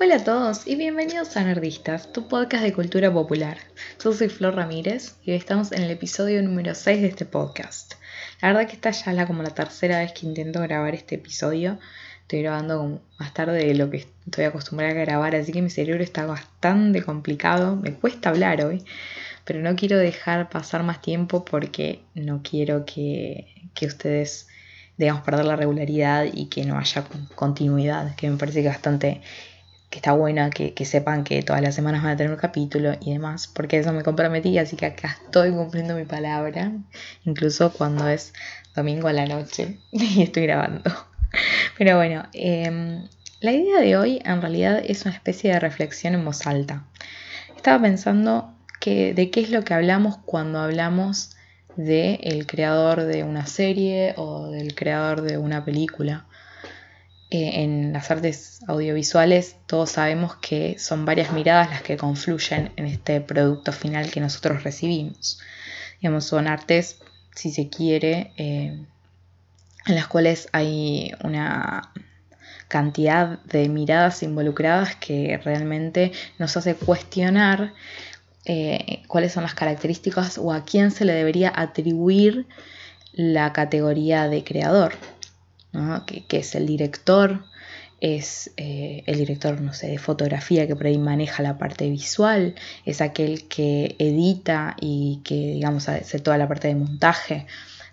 Hola a todos y bienvenidos a Nerdistas, tu podcast de cultura popular. Yo soy Flor Ramírez y hoy estamos en el episodio número 6 de este podcast. La verdad que esta ya es la, como la tercera vez que intento grabar este episodio. Estoy grabando más tarde de lo que estoy acostumbrada a grabar, así que mi cerebro está bastante complicado. Me cuesta hablar hoy, pero no quiero dejar pasar más tiempo porque no quiero que, que ustedes digamos, perder la regularidad y que no haya continuidad, que me parece que bastante que está buena que, sepan que todas las semanas van a tener un capítulo y demás, porque eso me comprometí, así que acá estoy cumpliendo mi palabra, incluso cuando es domingo a la noche y estoy grabando. Pero bueno, em, la idea de hoy en realidad es una especie de reflexión en voz alta. Estaba pensando que, de qué es lo que hablamos cuando hablamos del el creador de una serie o del creador de una película. Eh, en las artes audiovisuales todos sabemos que son varias miradas las que confluyen en este producto final que nosotros recibimos. Digamos, son artes, si se quiere, eh, en las cuales hay una cantidad de miradas involucradas que realmente nos hace cuestionar eh, cuáles son las características o a quién se le debería atribuir la categoría de creador que, es el director, es eh, el director, no sé, de fotografía que por ahí maneja la parte visual, es aquel que edita y que, digamos, hace toda la parte de montaje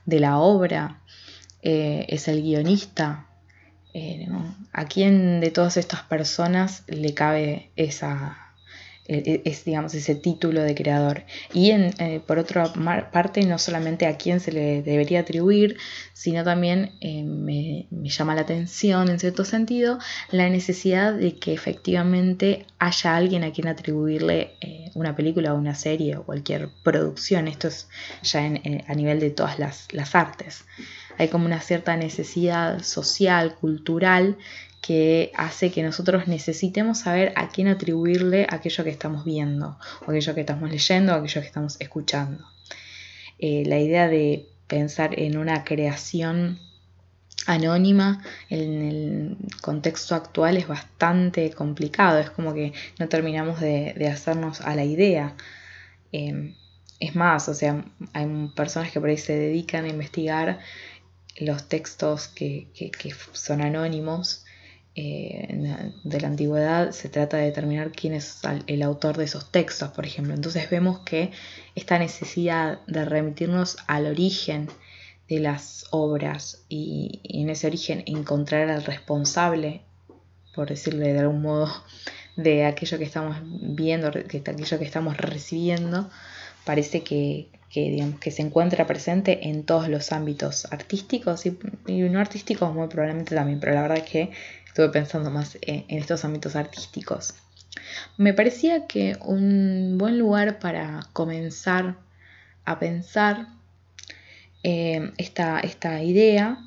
de la obra, eh, es el guionista. Eh, ¿A quién de todas estas personas le cabe esa, es, digamos, ese título de creador. Y en, eh, por otra parte, no solamente a quién se le debería atribuir, sino también eh, me, llama la atención, en cierto sentido, la necesidad de que efectivamente haya alguien a quien atribuirle eh, una película o una serie o cualquier producción. Esto es ya a nivel de todas las, las artes. Hay como una cierta necesidad social, cultural, que hace que nosotros necesitemos saber a quién atribuirle aquello que estamos viendo, o aquello que estamos leyendo, o aquello que estamos escuchando. Eh, la idea de pensar en una creación anónima en el contexto actual es bastante complicado, es como que no terminamos de, hacernos a la idea. Em, es más, o sea, hay personas que por ahí se dedican a investigar los textos que son anónimos eh, de la antigüedad se trata de determinar quién es el autor de esos textos, por ejemplo. Entonces vemos que esta necesidad de remitirnos al origen de las obras y, en ese origen encontrar al responsable, por decirle de algún modo, de aquello que estamos viendo, de aquello que estamos recibiendo, parece que, digamos, que se encuentra presente en todos los ámbitos artísticos y, y no artísticos muy probablemente también, pero la verdad es que estuve pensando más en, estos ámbitos artísticos. Me parecía que un buen lugar para comenzar a pensar eh, esta, esta, idea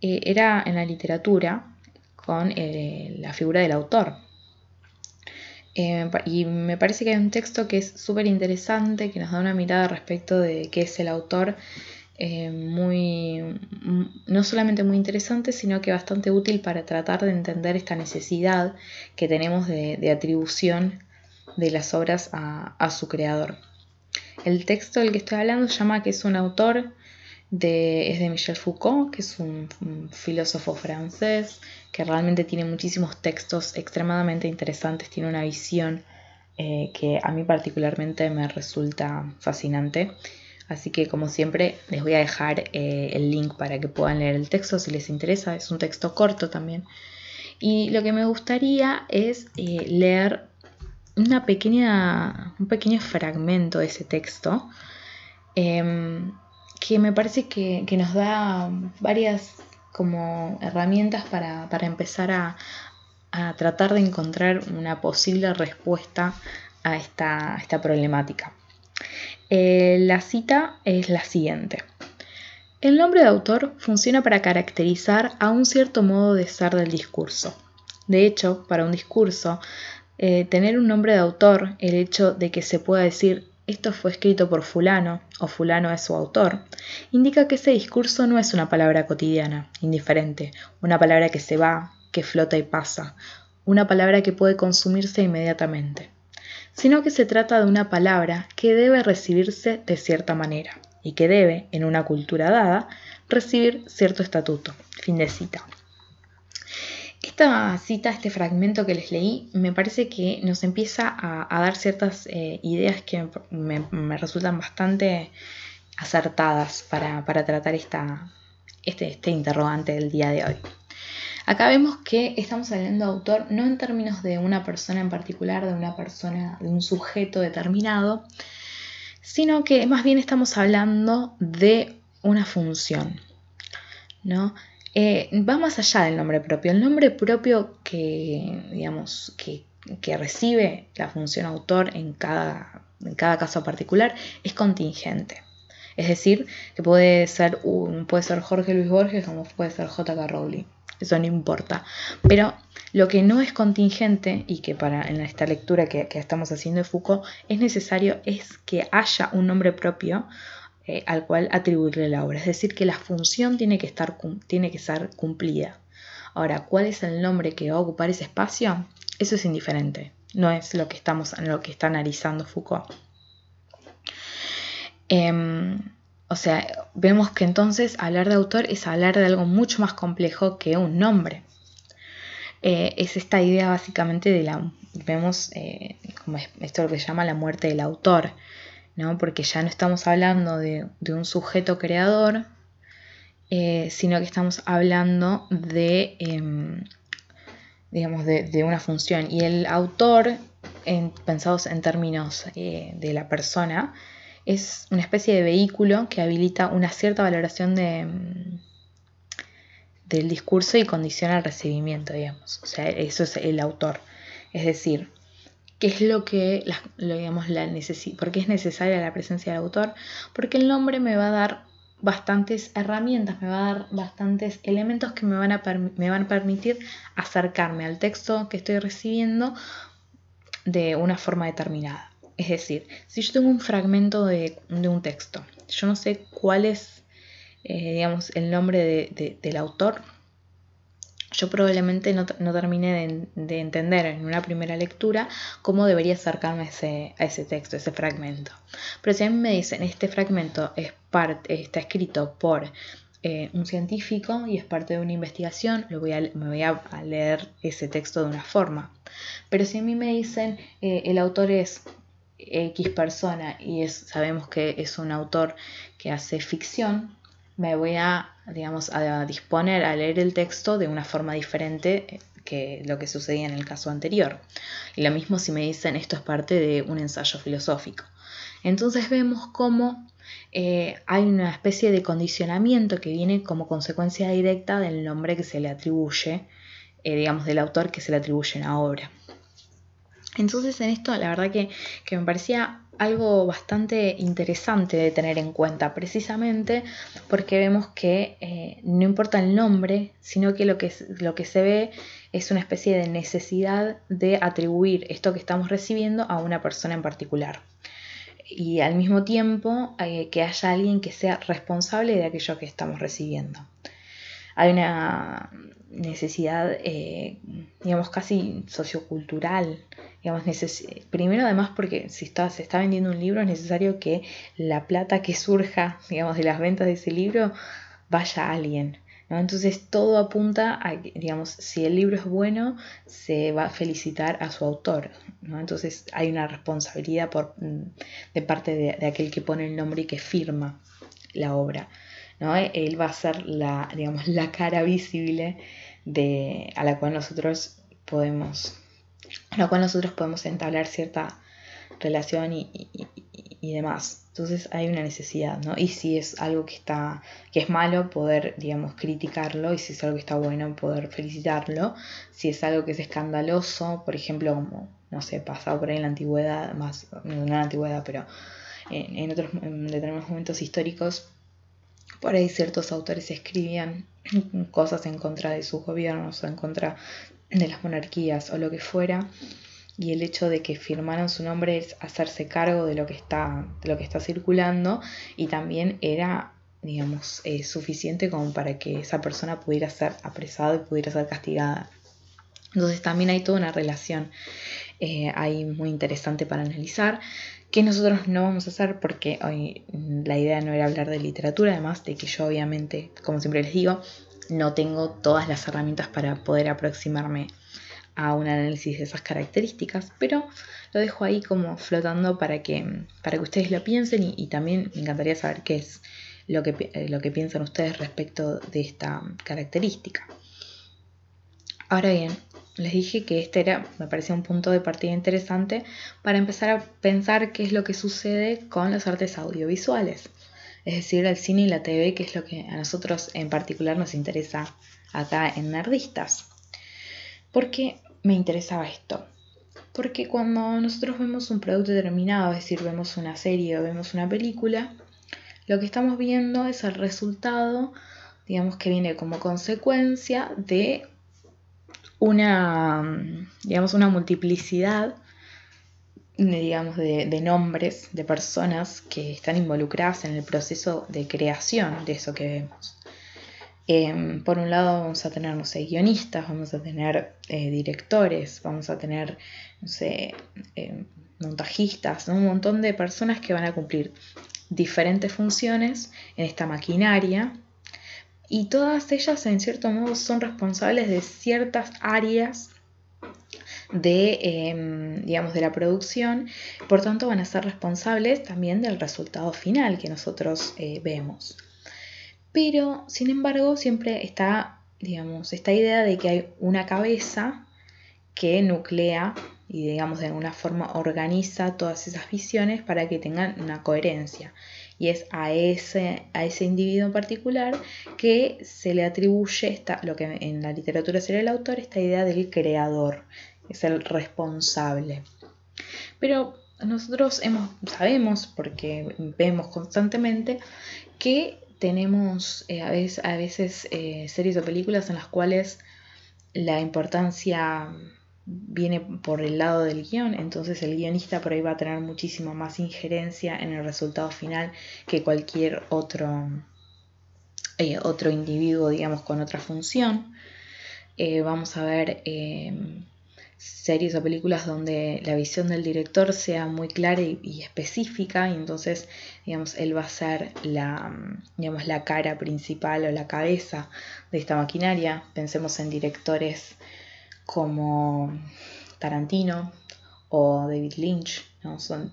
eh, era en la literatura con eh, la figura del autor. y me parece que hay un texto que es súper interesante, que nos da una mirada respecto de qué es el autor eh, muy, no solamente muy interesante, sino que bastante útil para tratar de entender esta necesidad que tenemos de, atribución de las obras a, su creador. El texto del que estoy hablando llama que es un autor de, es de Michel Foucault, que es un, filósofo francés que realmente tiene muchísimos textos extremadamente interesantes, tiene una visión eh, que a mí particularmente me resulta fascinante Así que como siempre les voy a dejar eh, el link para que puedan leer el texto si les interesa. Es un texto corto también. Y lo que me gustaría es eh, leer una pequeña, un pequeño fragmento de ese texto em, que me parece que, nos da varias como herramientas para, empezar a, a, tratar de encontrar una posible respuesta a esta, a esta problemática. Eh, la cita es la siguiente. El nombre de autor funciona para caracterizar a un cierto modo de ser del discurso. De hecho, para un discurso, eh, tener un nombre de autor, el hecho de que se pueda decir esto fue escrito por fulano o fulano es su autor, indica que ese discurso no es una palabra cotidiana, indiferente, una palabra que se va, que flota y pasa, una palabra que puede consumirse inmediatamente, sino que se trata de una palabra que debe recibirse de cierta manera y que debe, en una cultura dada, recibir cierto estatuto. Fin de cita. Esta cita, este fragmento que les leí, me parece que nos empieza a, dar ciertas eh, ideas que me, resultan bastante acertadas para, tratar esta, este, este interrogante del día de hoy. Acá vemos que estamos hablando de autor no en términos de una persona en particular, de una persona, de un sujeto determinado, sino que más bien estamos hablando de una función, ¿no? Eh, va más allá del nombre propio. El nombre propio que, digamos, que, recibe la función autor en cada, en cada caso particular es contingente. Es decir, que puede ser, un, puede ser Jorge Luis Borges como puede ser J.K. Rowling. Eso no importa. Pero lo que no es contingente y que para en esta lectura que, estamos haciendo de Foucault es necesario es que haya un nombre propio eh, al cual atribuirle la obra. Es decir, que la función tiene que, estar, tiene que ser cumplida. Ahora, ¿cuál es el nombre que va a ocupar ese espacio? Eso es indiferente. No es lo que, estamos, lo que está analizando Foucault. Em, o sea, vemos que entonces hablar de autor es hablar de algo mucho más complejo que un nombre. Eh, es esta idea básicamente de la, vemos eh, como esto lo que se llama la muerte del autor. ¿no? porque ya no estamos hablando de, un sujeto creador, eh, sino que estamos hablando de, em, digamos, de, una función. Y el autor, en, pensados en términos eh, de la persona, es una especie de vehículo que habilita una cierta valoración de, em, del discurso y condiciona el recibimiento, digamos. O sea, eso es el autor. Es decir, qué es lo que, lo, digamos, la ¿Por qué es necesaria la presencia del autor? Porque el nombre me va a dar bastantes herramientas, me va a dar bastantes elementos que me van a, me van a permitir acercarme al texto que estoy recibiendo de una forma determinada. Es decir, si yo tengo un fragmento de, un texto, yo no sé cuál es, eh, digamos, el nombre del autor, yo probablemente no, no terminé de, entender en una primera lectura cómo debería acercarme a ese, a ese texto, ese fragmento. Pero si a mí me dicen, este fragmento es está escrito por eh, un científico y es parte de una investigación, lo voy a, me voy a, leer ese texto de una forma. Pero si a mí me dicen, eh, el autor es X persona y es, sabemos que es un autor que hace ficción, me voy a, digamos, a disponer a leer el texto de una forma diferente que lo que sucedía en el caso anterior. Y lo mismo si me dicen esto es parte de un ensayo filosófico. Entonces vemos cómo eh, hay una especie de condicionamiento que viene como consecuencia directa del nombre que se le atribuye, eh, digamos, del autor que se le atribuye en la obra. Entonces en esto la verdad que, que me parecía algo bastante interesante de tener en cuenta, precisamente porque vemos que eh, no importa el nombre, sino que lo, que lo que se ve es una especie de necesidad de atribuir esto que estamos recibiendo a una persona en particular. Y al mismo tiempo eh, que haya alguien que sea responsable de aquello que estamos recibiendo. Hay una necesidad, eh, digamos, casi sociocultural digamos, primero además porque si está, se está vendiendo un libro es necesario que la plata que surja, digamos, de las ventas de ese libro vaya a alguien. ¿no? Entonces todo apunta a, digamos, si el libro es bueno, se va a felicitar a su autor. ¿no? Entonces hay una responsabilidad por, mm, de parte de, aquel que pone el nombre y que firma la obra. ¿No? Él va a ser la, digamos, la cara visible de, a la cual nosotros podemos lo cual nosotros podemos entablar cierta relación y, demás. Entonces hay una necesidad, ¿no? Y si es algo que está, que es malo, poder, digamos, criticarlo, y si es algo que está bueno, poder felicitarlo. Si es algo que es escandaloso, por ejemplo, como, no sé, pasado por ahí en la antigüedad, más, no en la antigüedad, pero en, en otros en determinados momentos históricos, por ahí ciertos autores escribían cosas en contra de sus gobiernos o en contra de las monarquías o lo que fuera, y el hecho de que firmaran su nombre es hacerse cargo de lo que está, de lo que está circulando y también era digamos eh, suficiente como para que esa persona pudiera ser apresada y pudiera ser castigada. Entonces también hay toda una relación eh, ahí muy interesante para analizar, que nosotros no vamos a hacer porque hoy la idea no era hablar de literatura, además de que yo obviamente, como siempre les digo, no tengo todas las herramientas para poder aproximarme a un análisis de esas características, pero lo dejo ahí como flotando para que, para que ustedes lo piensen y, también me encantaría saber qué es lo que, eh, lo que piensan ustedes respecto de esta característica. Ahora bien, les dije que este era, me parecía un punto de partida interesante para empezar a pensar qué es lo que sucede con las artes audiovisuales, es decir, el cine y la TV, que es lo que a nosotros en particular nos interesa acá en Nerdistas. ¿Por qué me interesaba esto? Porque cuando nosotros vemos un producto determinado, es decir, vemos una serie o vemos una película, lo que estamos viendo es el resultado, digamos que viene como consecuencia de una, digamos, una multiplicidad digamos, de, nombres de personas que están involucradas en el proceso de creación de eso que vemos. Em, por un lado vamos a tener, no sé, guionistas, vamos a tener eh, directores, vamos a tener, no sé, em, montajistas, un montón de personas que van a cumplir diferentes funciones en esta maquinaria y todas ellas en cierto modo son responsables de ciertas áreas de, em, digamos, de la producción, por tanto van a ser responsables también del resultado final que nosotros eh, vemos. Pero, sin embargo, siempre está, digamos, esta idea de que hay una cabeza que nuclea y, digamos, de alguna forma organiza todas esas visiones para que tengan una coherencia. Y es a ese, a ese individuo en particular que se le atribuye esta, lo que en la literatura sería el autor, esta idea del creador, es el responsable. Pero nosotros hemos, sabemos, porque vemos constantemente, que tenemos eh, a veces, eh, series o películas en las cuales la importancia viene por el lado del guion, entonces el guionista por ahí va a tener muchísimo más injerencia en el resultado final que cualquier otro, eh, otro individuo, digamos, con otra función. vamos a ver series o películas donde la visión del director sea muy clara y, específica y entonces digamos él va a ser la digamos la cara principal o la cabeza de esta maquinaria pensemos en directores como Tarantino o David Lynch ¿no? son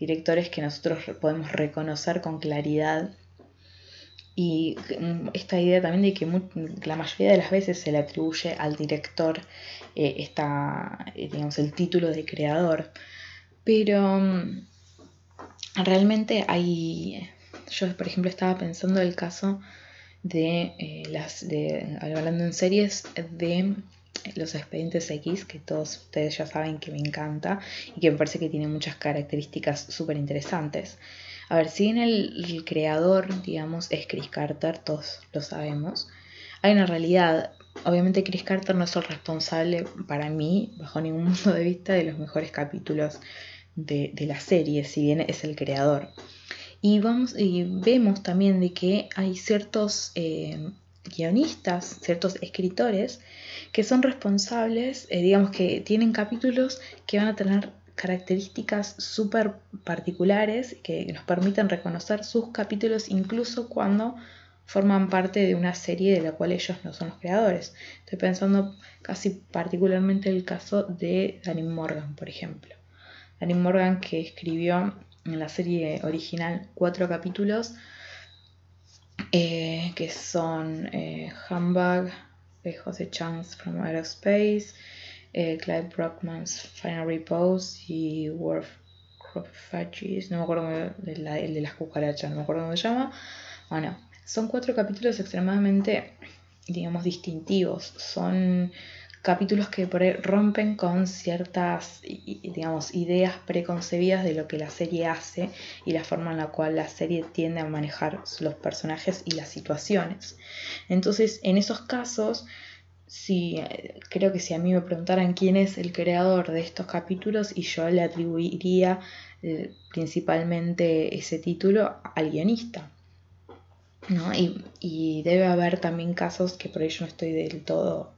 directores que nosotros podemos reconocer con claridad y mm, esta idea también de que la mayoría de las veces se le atribuye al director eh, eh, digamos, el título de creador. Pero mm, realmente hay, yo por ejemplo estaba pensando el caso de eh, las, de, hablando en series, de los expedientes X, que todos ustedes ya saben que me encanta y que me parece que tiene muchas características súper interesantes. A ver, si en el, creador, digamos, es Chris Carter, todos lo sabemos, hay una realidad. Obviamente Chris Carter no es el responsable para mí, bajo ningún punto de vista, de los mejores capítulos de, la serie, si bien es el creador. Y, vamos, y vemos también de que hay ciertos eh, guionistas, ciertos escritores que son responsables, eh, digamos que tienen capítulos que van a tener características súper particulares que nos permiten reconocer sus capítulos incluso cuando forman parte de una serie de la cual ellos no son los creadores. Estoy pensando casi particularmente el caso de Danny Morgan, por ejemplo. Danny Morgan que escribió en la serie original cuatro capítulos eh, que son eh, Humbug, de Jose Chance from Outer Space, eh, Clive Brockman's Final Repose y Worth Crophages, no me acuerdo el de las cucarachas, no me acuerdo cómo se llama. Bueno, son cuatro capítulos extremadamente, digamos, distintivos. Son capítulos que rompen con ciertas, digamos, ideas preconcebidas de lo que la serie hace y la forma en la cual la serie tiende a manejar los personajes y las situaciones. Entonces, en esos casos, si creo que si a mí me preguntaran quién es el creador de estos capítulos y yo le atribuiría eh, principalmente ese título al guionista. ¿no? Y, y, debe haber también casos que por ello no estoy del todo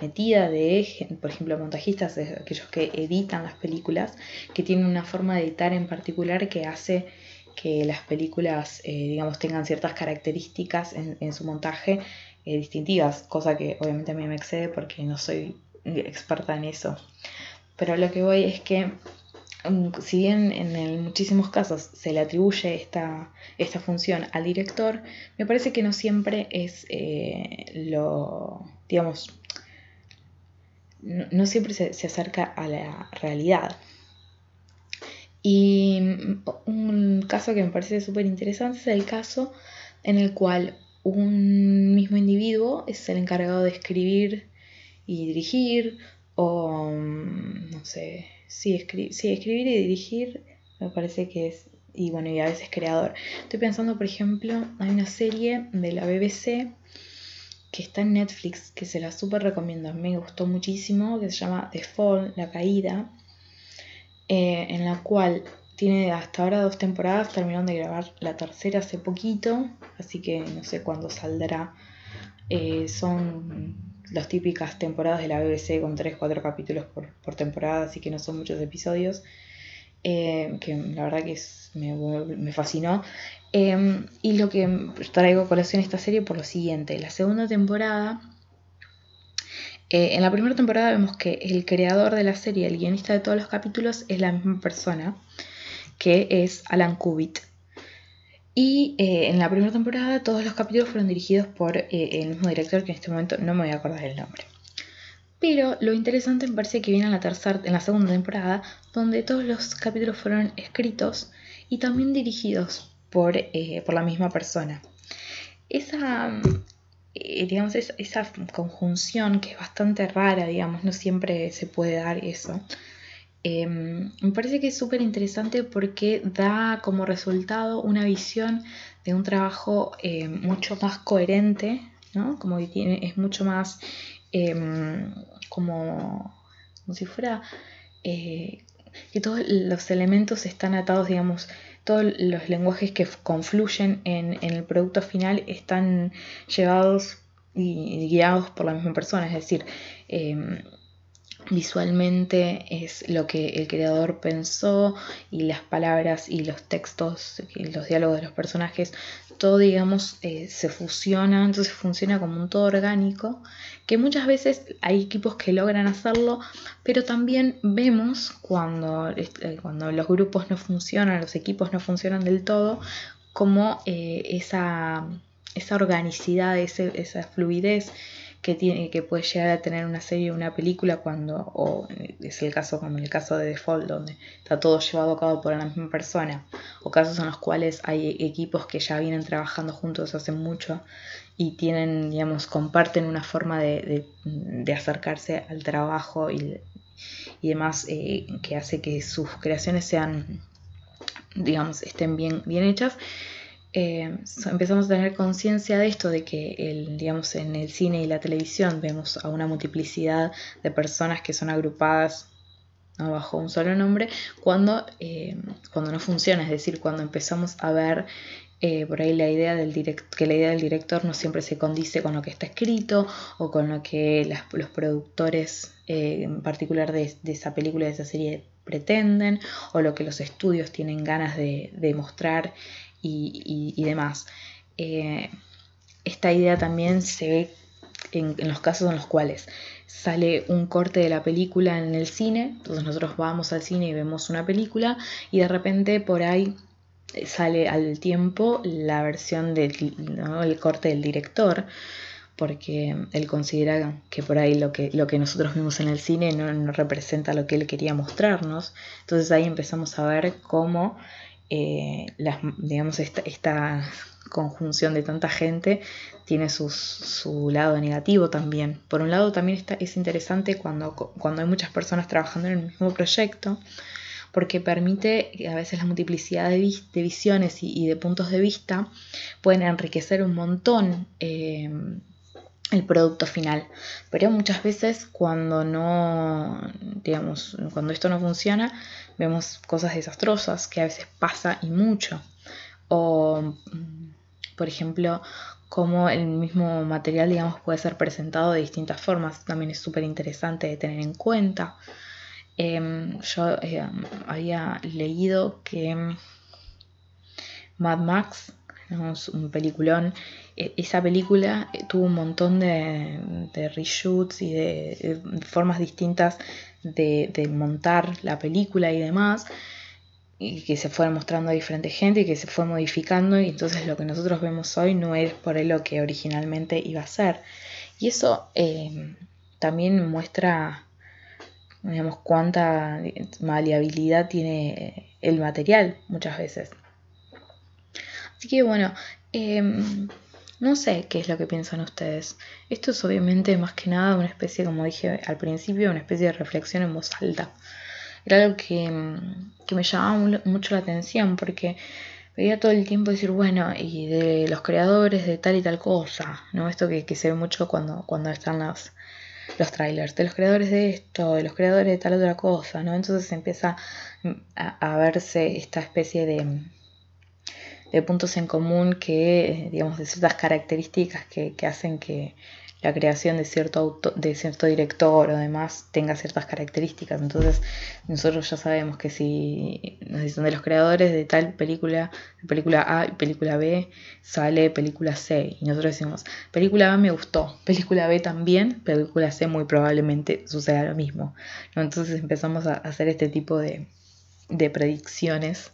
metida de, por ejemplo, montajistas, aquellos que editan las películas, que tienen una forma de editar en particular que hace que las películas, eh, digamos, tengan ciertas características en, su montaje eh, distintivas, cosa que obviamente a mí me excede porque no soy experta en eso. Pero lo que voy es que mm, si bien en muchísimos casos se le atribuye esta, esta, función al director, me parece que no siempre es eh, lo, digamos, no, siempre se, acerca a la realidad. Y un caso que me parece súper interesante es el caso en el cual un mismo individuo es el encargado de escribir y dirigir, o no sé, sí, escribir y dirigir me parece que es, y bueno, y a veces creador. Estoy pensando, por ejemplo, hay una serie de la BBC que está en Netflix, que se la súper recomiendo, me gustó muchísimo, que se llama The Fall, La Caída, eh, en la cual tiene hasta ahora dos temporadas, terminaron de grabar la tercera hace poquito, así que no sé cuándo saldrá. Eh, son las típicas temporadas de la BBC con 3-4 capítulos por, temporada, así que no son muchos episodios. Eh, que la verdad que me, me, fascinó. Em, y lo que traigo a colación esta serie por lo siguiente, la segunda temporada, eh, en la primera temporada vemos que el creador de la serie, el guionista de todos los capítulos, es la misma persona, que es Alan Kubit. Y eh, en la primera temporada todos los capítulos fueron dirigidos por eh, el mismo director, que en este momento no me voy a acordar el nombre. Pero lo interesante me parece que viene en la, tercera, en la segunda temporada, donde todos los capítulos fueron escritos y también dirigidos por, eh, por la misma persona. Esa, eh, digamos, esa, conjunción que es bastante rara, digamos, no siempre se puede dar eso. Em, me parece que es súper interesante porque da como resultado una visión de un trabajo eh, mucho más coherente, ¿no? Como que tiene, es mucho más em, como, si fuera que todos los elementos están atados, digamos, todos los lenguajes que confluyen en, el producto final están llevados y guiados por la misma persona, es decir, em, visualmente es lo que el creador pensó y las palabras y los textos y los diálogos de los personajes, todo digamos eh, se fusiona, entonces funciona como un todo orgánico, que muchas veces hay equipos que logran hacerlo, pero también vemos cuando, eh, cuando los grupos no funcionan, los equipos no funcionan del todo, como eh, esa, esa organicidad, esa fluidez, que, tiene, que puede llegar a tener una serie o una película cuando, o es el caso como en el caso de Default, donde está todo llevado a cabo por la misma persona, o casos en los cuales hay equipos que ya vienen trabajando juntos hace mucho y tienen, digamos, comparten una forma de, acercarse al trabajo y, demás eh, que hace que sus creaciones sean, digamos, estén bien, bien hechas eh, empezamos a tener conciencia de esto, de que el, digamos, en el cine y la televisión vemos a una multiplicidad de personas que son agrupadas bajo un solo nombre, cuando, eh, cuando no funciona, es decir, cuando empezamos a ver eh, por ahí la idea del que la idea del director no siempre se condice con lo que está escrito o con lo que los productores en particular de, esa película, de esa serie pretenden o lo que los estudios tienen ganas de mostrar y, demás. Eh, esta idea también se ve en, los casos en los cuales sale un corte de la película en el cine, entonces nosotros vamos al cine y vemos una película y de repente por ahí sale al tiempo la versión del el corte del director porque él considera que por ahí lo que, lo que nosotros vimos en el cine no, no representa lo que él quería mostrarnos. Entonces ahí empezamos a ver cómo eh, digamos, esta, conjunción de tanta gente tiene su lado negativo también. Por un lado también está, es interesante cuando, cuando hay muchas personas trabajando en el mismo proyecto, porque permite a veces la multiplicidad de, visiones y, de puntos de vista pueden enriquecer un montón eh, el producto final. Pero muchas veces cuando no, digamos, cuando esto no funciona, vemos cosas desastrosas que a veces pasa y mucho. O, por ejemplo, cómo el mismo material, digamos, puede ser presentado de distintas formas. También es súper interesante de tener en cuenta. Em, yo eh, había leído que Mad Max, un peliculón, e, esa película eh, tuvo un montón de, reshoots y de, formas distintas de, montar la película y demás y que se fueron mostrando a diferente gente y que se fue modificando y entonces lo que nosotros vemos hoy no es por lo que originalmente iba a ser. Y eso eh, también muestra, digamos, cuánta maleabilidad tiene el material muchas veces. Así que bueno, em, no sé qué es lo que piensan ustedes. Esto es obviamente más que nada una especie, como dije al principio, una especie de reflexión en voz alta era algo que, me llamaba mucho la atención porque veía todo el tiempo decir, bueno, y de los creadores de tal y tal cosa, ¿no? Esto que, se ve mucho cuando, cuando están los, los trailers, de los creadores de esto, de los creadores de tal otra cosa, ¿no? Entonces empieza a, verse esta especie de, de puntos en común que, digamos, de ciertas características que hacen que la creación de cierto, de cierto director o demás tenga ciertas características. Entonces nosotros ya sabemos que si nos dicen de los creadores de tal película, película A y película B, sale película C. Y nosotros decimos, película A me gustó, película B también, película C muy probablemente suceda lo mismo. Entonces empezamos a hacer este tipo de, de predicciones.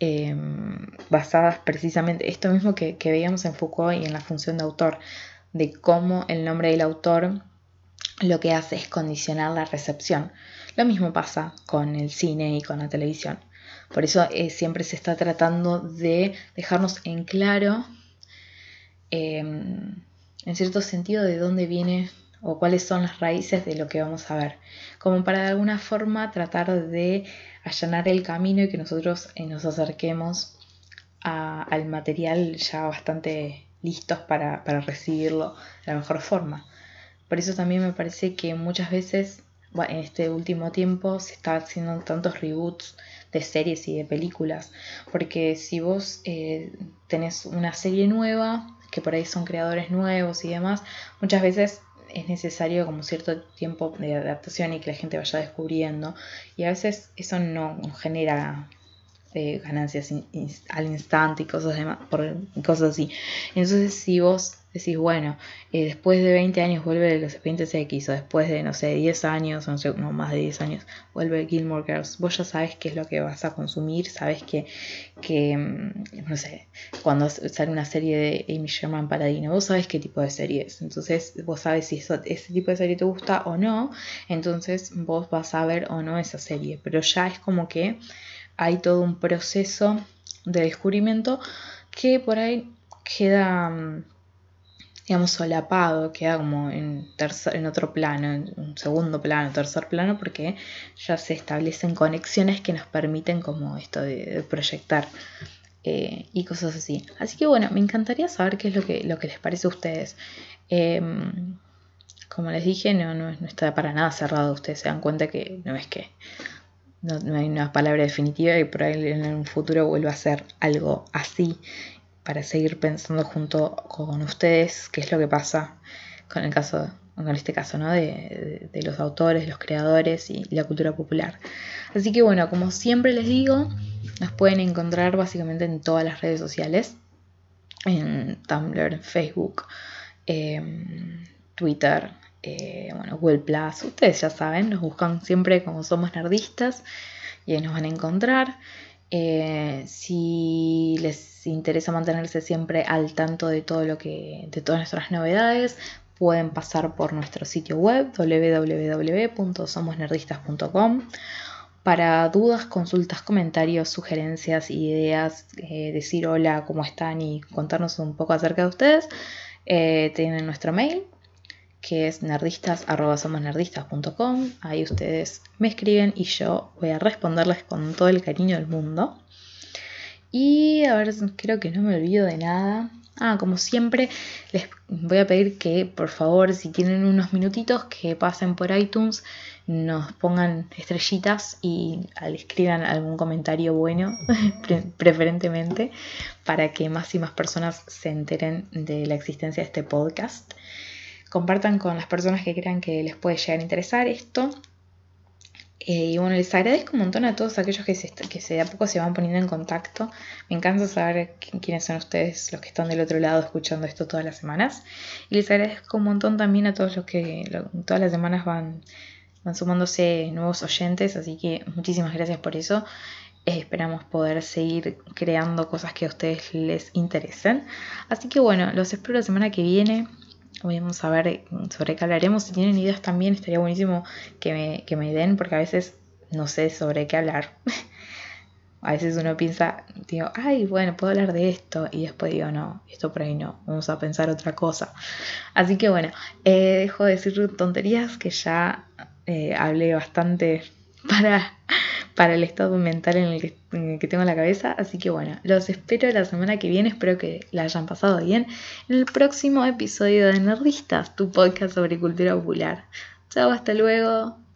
Em, basadas precisamente esto mismo que, que veíamos en Foucault y en la función de autor, de cómo el nombre del autor lo que hace es condicionar la recepción. Lo mismo pasa con el cine y con la televisión. Por eso eh, siempre se está tratando de dejarnos en claro, em, en cierto sentido, de dónde viene o cuáles son las raíces de lo que vamos a ver. Como para de alguna forma tratar de allanar el camino y que nosotros eh, nos acerquemos al material ya bastante listos para, recibirlo de la mejor forma. Por eso también me parece que muchas veces en este último tiempo se está haciendo tantos reboots de series y de películas. Porque si vos eh, tenés una serie nueva, que por ahí son creadores nuevos y demás, muchas veces es necesario como cierto tiempo de adaptación y que la gente vaya descubriendo. Y a veces eso no genera ganancias al instante y cosas, demás, por, cosas así. Entonces, si vos decís, bueno, eh, después de 20 años vuelve los expedientes X, o después de, no sé, 10 años, o no sé, no, más de 10 años, vuelve Gilmore Girls, vos ya sabes qué es lo que vas a consumir, sabes que, que mm, no sé, cuando sale una serie de Amy Sherman Paladino, vos sabes qué tipo de serie es, entonces vos sabes si ese tipo de serie te gusta o no, entonces vos vas a ver o no esa serie, pero ya es como que hay todo un proceso de descubrimiento que por ahí queda, mm, digamos, solapado, queda como en, tercer, en otro plano, en un segundo plano, tercer plano, porque ya se establecen conexiones que nos permiten como esto de, proyectar eh, y cosas así. Así que bueno, me encantaría saber qué es lo que, lo que les parece a ustedes. Em, como les dije, no, no, no está para nada cerrado. Ustedes se dan cuenta que no es que no, hay una palabra definitiva y por ahí en un futuro vuelva a ser algo así para seguir pensando junto con ustedes qué es lo que pasa con el caso con este caso ¿no? de, los autores, los creadores y la cultura popular. Así que bueno, como siempre les digo, nos pueden encontrar básicamente en todas las redes sociales, en Tumblr, Facebook, em, Twitter, eh, bueno, Google Plus, ustedes ya saben, nos buscan siempre como somos nerdistas y ahí nos van a encontrar. Eh, si les interesa mantenerse siempre al tanto de todo lo que, de todas nuestras novedades, pueden pasar por nuestro sitio web www.somosnerdistas.com. Para dudas, consultas, comentarios, sugerencias, ideas, eh, decir hola, cómo están y contarnos un poco acerca de ustedes, tienen nuestro mail que es nerdistas.com. Ahí ustedes me escriben y yo voy a responderles con todo el cariño del mundo. Y a ver, creo que no me olvido de nada. Ah, como siempre, les voy a pedir que por favor, si tienen unos minutitos, que pasen por iTunes, nos pongan estrellitas y escriban algún comentario bueno, preferentemente, para que más y más personas se enteren de la existencia de este podcast. Compartan con las personas que crean que les puede llegar a interesar esto eh, y bueno, les agradezco un montón a todos aquellos que, se, que de a poco se van poniendo en contacto. Me encanta saber quiénes son ustedes los que están del otro lado escuchando esto todas las semanas. Y les agradezco un montón también a todos los que todas las semanas van, van sumándose nuevos oyentes. Así que muchísimas gracias por eso. Eh, esperamos poder seguir creando cosas que a ustedes les interesen. Así que bueno, los espero la semana que viene. Vamos a ver sobre qué hablaremos. Si tienen ideas también, estaría buenísimo que me, que me den, porque a veces no sé sobre qué hablar. a veces uno piensa, digo, ay, bueno, puedo hablar de esto. Y después digo, no, esto por ahí no, vamos a pensar otra cosa. Así que bueno, eh, dejo de decir tonterías que ya eh, hablé bastante para para el estado mental en el, que, tengo en la cabeza. Así que bueno, los espero la semana que viene. Espero que la hayan pasado bien en el próximo episodio de Nerdistas, tu podcast sobre cultura popular. Chao, hasta luego.